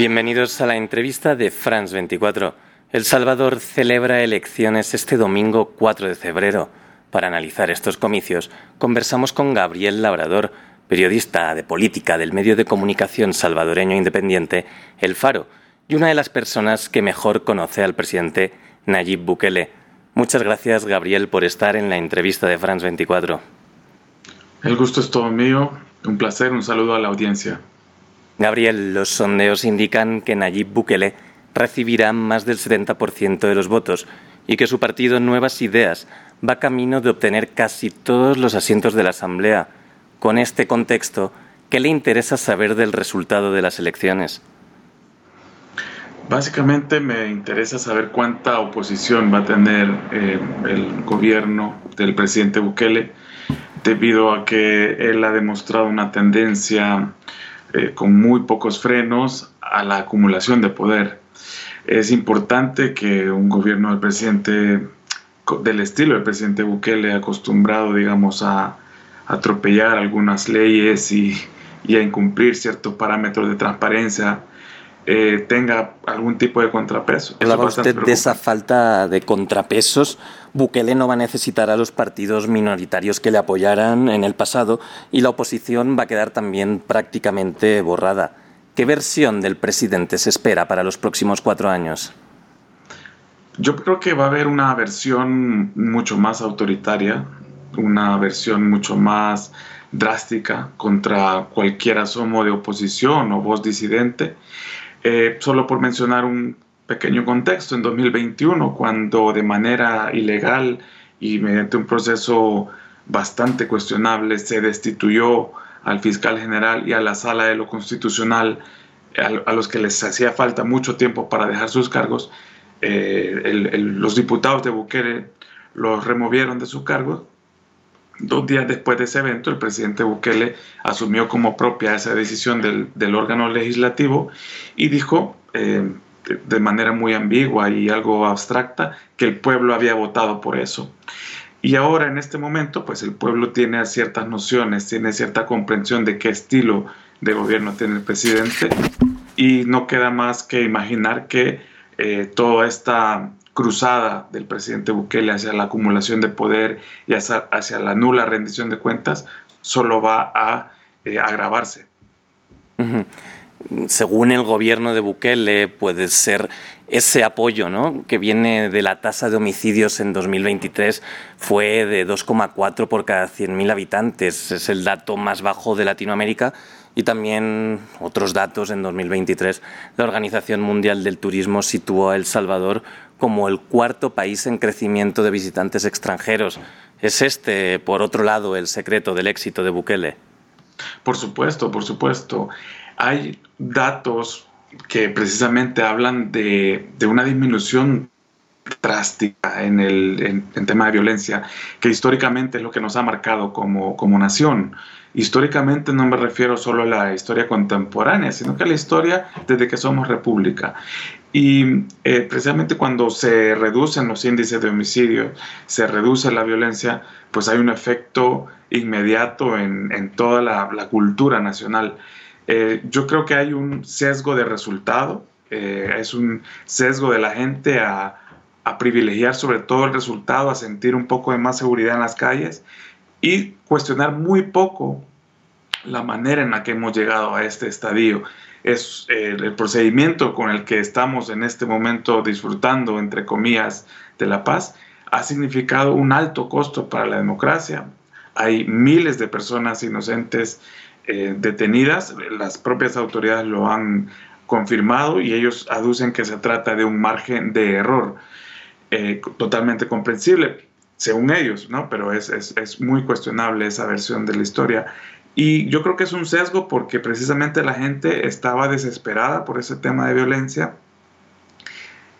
Bienvenidos a la entrevista de France 24. El Salvador celebra elecciones este domingo 4 de febrero. Para analizar estos comicios, conversamos con Gabriel Labrador, periodista de política del medio de comunicación salvadoreño independiente El Faro, y una de las personas que mejor conoce al presidente Nayib Bukele. Muchas gracias, Gabriel, por estar en la entrevista de France 24. El gusto es todo mío. Un placer, un saludo a la audiencia. Gabriel, los sondeos indican que Nayib Bukele recibirá más del 70% de los votos y que su partido Nuevas Ideas va camino de obtener casi todos los asientos de la Asamblea. Con este contexto, ¿qué le interesa saber del resultado de las elecciones? Básicamente me interesa saber cuánta oposición va a tener eh, el gobierno del presidente Bukele debido a que él ha demostrado una tendencia eh, con muy pocos frenos a la acumulación de poder. Es importante que un gobierno del presidente del estilo del presidente Bukele acostumbrado, digamos, a, atropellar algunas leyes y, y, a incumplir ciertos parámetros de transparencia, eh, tenga algún tipo de contrapeso. Hablaba usted de esa falta de contrapesos. Bukele no va a necesitar a los partidos minoritarios que le apoyaran en el pasado y la oposición va a quedar también prácticamente borrada. ¿Qué versión del presidente se espera para los próximos cuatro años? Yo creo que va a haber una versión mucho más autoritaria, una versión mucho más drástica contra cualquier asomo de oposición o voz disidente eh, solo por mencionar un pequeño contexto, en 2021, cuando de manera ilegal y mediante un proceso bastante cuestionable se destituyó al fiscal general y a la sala de lo constitucional, a, los que les hacía falta mucho tiempo para dejar sus cargos, eh, los diputados de Bukele los removieron de su cargo Dos días después de ese evento, el presidente Bukele asumió como propia esa decisión del, órgano legislativo y dijo eh, de manera muy ambigua y algo abstracta que el pueblo había votado por eso. Y ahora en este momento, pues el pueblo tiene ciertas nociones, tiene cierta comprensión de qué estilo de gobierno tiene el presidente y no queda más que imaginar que eh, toda esta cruzada del presidente Bukele hacia la acumulación de poder y hacia, la nula rendición de cuentas solo va a eh, agravarse. Según el gobierno de Bukele, puede ser ese apoyo ¿no? que viene de la tasa de homicidios en 2023 fue de 2,4 por cada 100.000 habitantes. Es el dato más bajo de Latinoamérica y también otros datos en 2023. La Organización Mundial del Turismo situó a El Salvador como el cuarto país en crecimiento de visitantes extranjeros. ¿Es este, por otro lado, el secreto del éxito de Bukele? Por supuesto, por supuesto. Hay datos que precisamente hablan de, una disminución drástica en el en, tema de violencia, que históricamente es lo que nos ha marcado como, como nación. Históricamente no me refiero solo a la historia contemporánea, sino que a la historia desde que somos república. Y eh, precisamente cuando se reducen los índices de homicidio, se reduce la violencia, pues hay un efecto inmediato en, toda la, cultura nacional. Eh, yo creo que hay un sesgo de resultado, eh, es un sesgo de la gente a, a privilegiar sobre todo el resultado, a sentir un poco de más seguridad en las calles y cuestionar muy poco la manera en la que hemos llegado a este estadio. Es eh, el procedimiento con el que estamos en este momento disfrutando, entre comillas, de la paz, ha significado un alto costo para la democracia. Hay miles de personas inocentes eh, detenidas, las propias autoridades lo han confirmado y ellos aducen que se trata de un margen de error eh, totalmente comprensible según ellos, ¿no? Pero es, es, es, muy cuestionable esa versión de la historia. Y yo creo que es un sesgo porque precisamente la gente estaba desesperada por ese tema de violencia.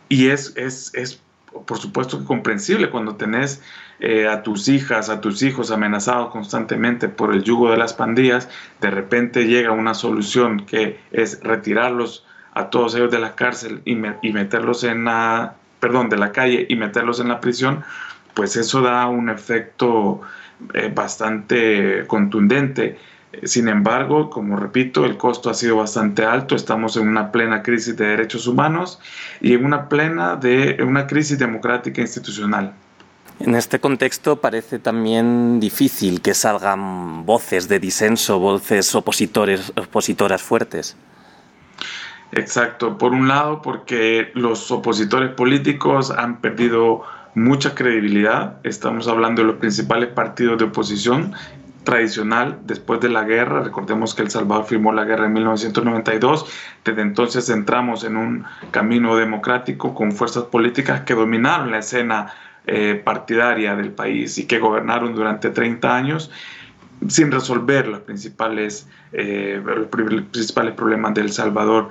Y es, es, es por supuesto, comprensible cuando tenés eh, a tus hijas, a tus hijos amenazados constantemente por el yugo de las pandillas, de repente llega una solución que es retirarlos a todos ellos de la cárcel y, y meterlos en la, perdón, de la calle y meterlos en la prisión, pues eso da un efecto eh, bastante contundente. Sin embargo, como repito, el costo ha sido bastante alto. Estamos en una plena crisis de derechos humanos y en una plena de una crisis democrática institucional. En este contexto parece también difícil que salgan voces de disenso, voces opositores, opositoras fuertes. Exacto. Por un lado, porque los opositores políticos han perdido mucha credibilidad. Estamos hablando de los principales partidos de oposición tradicional después de la guerra. Recordemos que El Salvador firmó la guerra en 1992. Desde entonces entramos en un camino democrático con fuerzas políticas que dominaron la escena eh, partidaria del país y que gobernaron durante 30 años sin resolver los principales, los principales problemas de El Salvador.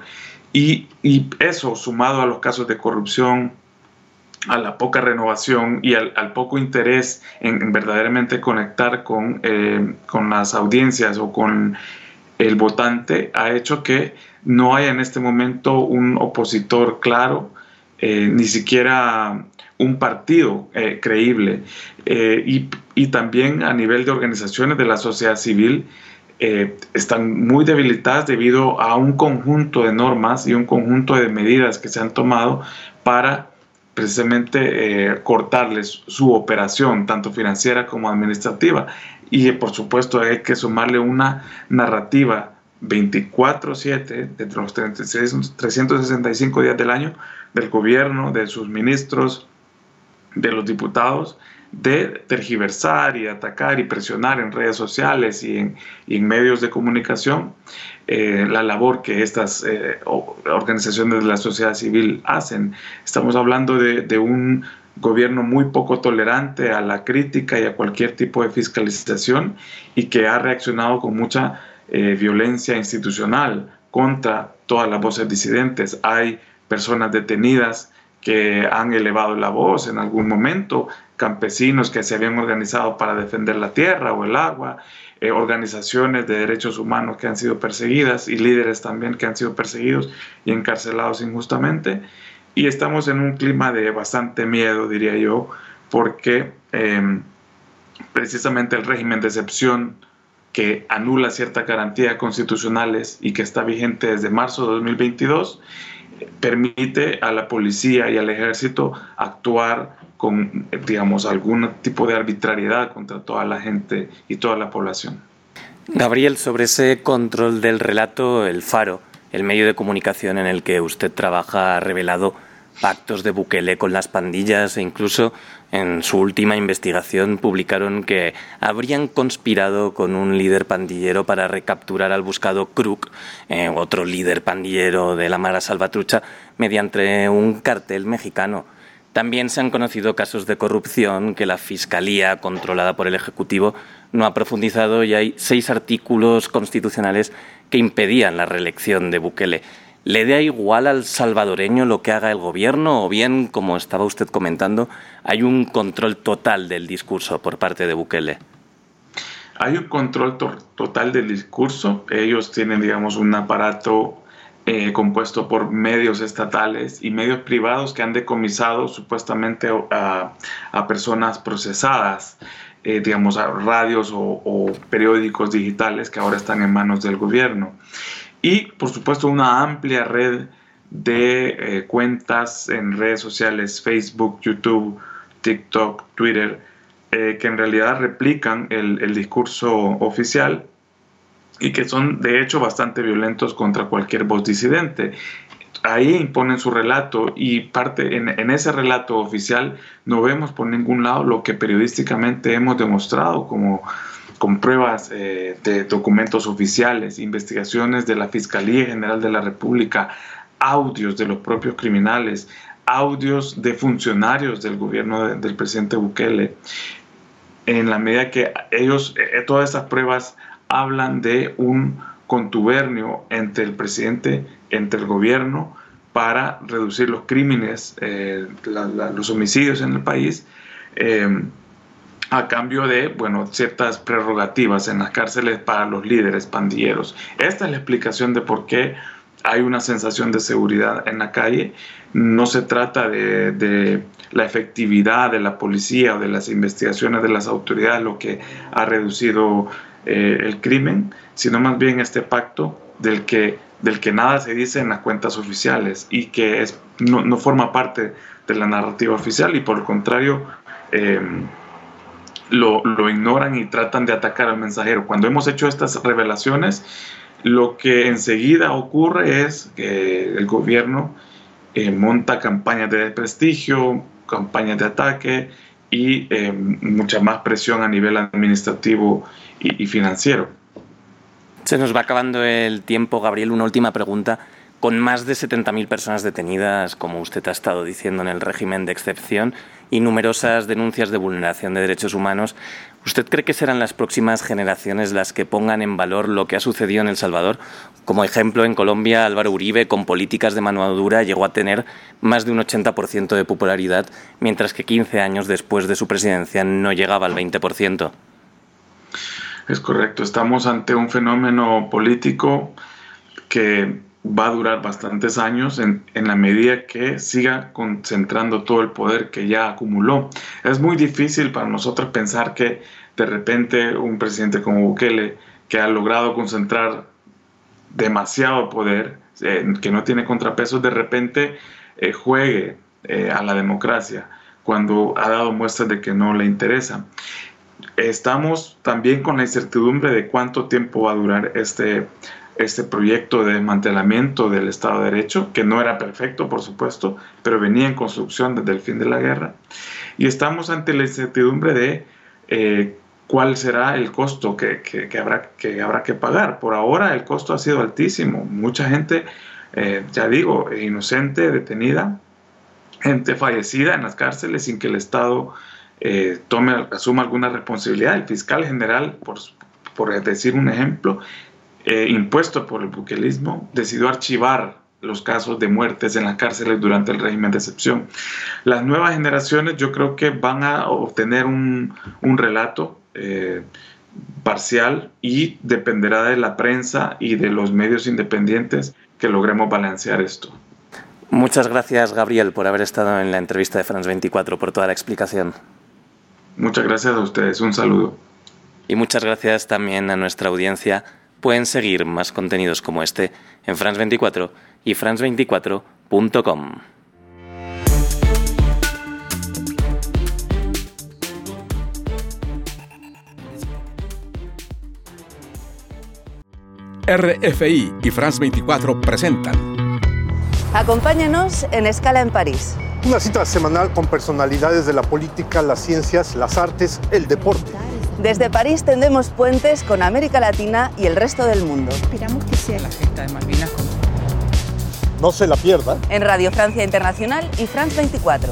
Y, y, eso, sumado a los casos de corrupción, a la poca renovación y al, poco interés en, verdaderamente conectar con, eh, con las audiencias o con el votante, ha hecho que no haya en este momento un opositor claro, eh, ni siquiera un partido eh, creíble. y, y, también a nivel de organizaciones de la sociedad civil, están muy debilitadas debido a un conjunto de normas y un conjunto de medidas que se han tomado para precisamente eh, cortarles su operación, tanto financiera como administrativa. Y por supuesto hay que sumarle una narrativa 24/7 de los 365 días del año del gobierno, de sus ministros, de los diputados, de tergiversar y atacar y presionar en redes sociales y en, medios de comunicación eh, la labor que estas eh, organizaciones de la sociedad civil hacen. Estamos hablando de, un gobierno muy poco tolerante a la crítica y a cualquier tipo de fiscalización y que ha reaccionado con mucha eh, violencia institucional contra todas las voces disidentes. Hay personas detenidas que han elevado la voz en algún momento, campesinos que se habían organizado para defender la tierra o el agua, eh, organizaciones de derechos humanos que han sido perseguidas y líderes también que han sido perseguidos y encarcelados injustamente. Y estamos en un clima de bastante miedo, diría yo, porque em, precisamente el régimen de excepción que anula ciertas garantías constitucionales y que está vigente desde marzo de 2022 permite a la policía y al ejército actuar con, digamos, algún tipo de arbitrariedad contra toda la gente y toda la población. Gabriel, sobre ese control del relato, el Faro, el medio de comunicación en el que usted trabaja, ha revelado pactos de Bukele con las pandillas e incluso en su última investigación publicaron que habrían conspirado con un líder pandillero para recapturar al buscado Kruk, eh, otro líder pandillero de la Mara Salvatrucha, mediante un cartel mexicano. También se han conocido casos de corrupción que la Fiscalía, controlada por el Ejecutivo, no ha profundizado y hay seis artículos constitucionales que impedían la reelección de Bukele. ¿Le da igual al salvadoreño lo que haga el gobierno o bien, como estaba usted comentando, hay un control total del discurso por parte de Bukele? Hay un control total del discurso. Ellos tienen, digamos, un aparato eh, compuesto por medios estatales y medios privados que han decomisado supuestamente a, personas procesadas, eh, digamos, a radios o, o periódicos digitales que ahora están en manos del gobierno y por supuesto una amplia red de eh, cuentas en redes sociales, Facebook, YouTube, TikTok, Twitter, eh, que en realidad replican el, el, discurso oficial y que son de hecho bastante violentos contra cualquier voz disidente. Ahí imponen su relato y parte en, en ese relato oficial no vemos por ningún lado lo que periodísticamente hemos demostrado como con pruebas eh, de documentos oficiales, investigaciones de la Fiscalía General de la República, audios de los propios criminales, audios de funcionarios del gobierno del presidente Bukele, en la medida que ellos, eh, todas estas pruebas hablan de un contubernio entre el presidente, entre el gobierno, para reducir los crímenes, eh, los homicidios en el país a cambio de, bueno, ciertas prerrogativas en las cárceles para los líderes pandilleros. Esta es la explicación de por qué hay una sensación de seguridad en la calle. No se trata de, la efectividad de la policía o de las investigaciones de las autoridades lo que ha reducido eh, el crimen, sino más bien este pacto del que, del que nada se dice en las cuentas oficiales y que es, no, forma parte de la narrativa oficial y por el contrario em, lo, lo, ignoran y tratan de atacar al mensajero. Cuando hemos hecho estas revelaciones, lo que enseguida ocurre es que el gobierno eh, monta campañas de desprestigio, campañas de ataque y eh, mucha más presión a nivel administrativo y, y financiero. Se nos va acabando el tiempo, Gabriel. Una última pregunta. Con más de 70.000 personas detenidas, como usted ha estado diciendo, en el régimen de excepción y numerosas denuncias de vulneración de derechos humanos, ¿Usted cree que serán las próximas generaciones las que pongan en valor lo que ha sucedido en El Salvador? Como ejemplo, en Colombia, Álvaro Uribe, con políticas de mano dura, llegó a tener más de un 80% de popularidad, mientras que 15 años después de su presidencia no llegaba al 20%. Es correcto, estamos ante un fenómeno político que va a durar bastantes años en, en, la medida que siga concentrando todo el poder que ya acumuló. Es muy difícil para nosotros pensar que de repente un presidente como Bukele, que ha logrado concentrar demasiado poder, eh, que no tiene contrapesos, de repente eh, juegue eh, a la democracia cuando ha dado muestras de que no le interesa. Estamos también con la incertidumbre de cuánto tiempo va a durar este este proyecto de desmantelamiento del Estado de Derecho, que no era perfecto, por supuesto, pero venía en construcción desde el fin de la guerra. Y estamos ante la incertidumbre de eh, cuál será el costo que, habrá, que habrá que pagar. Por ahora el costo ha sido altísimo. Mucha gente, eh, ya digo, inocente, detenida, gente fallecida en las cárceles sin que el Estado eh, tome, asuma alguna responsabilidad. El fiscal general, por, por decir un ejemplo, eh, impuesto por el buquelismo, decidió archivar los casos de muertes en las cárceles durante el régimen de excepción. Las nuevas generaciones yo creo que van a obtener un, relato eh, parcial y dependerá de la prensa y de los medios independientes que logremos balancear esto. Muchas gracias Gabriel por haber estado en la entrevista de France 24, por toda la explicación. Muchas gracias a ustedes, un saludo. Y muchas gracias también a nuestra audiencia Pueden seguir más contenidos como este en France24 y france24.com. RFI y France 24 presentan. Acompáñanos en Escala en París. Una cita semanal con personalidades de la política, las ciencias, las artes, el deporte. Desde París tendemos puentes con América Latina y el resto del mundo. Esperamos que sea la gesta de Malvinas No se la pierda. En Radio Francia Internacional y France 24.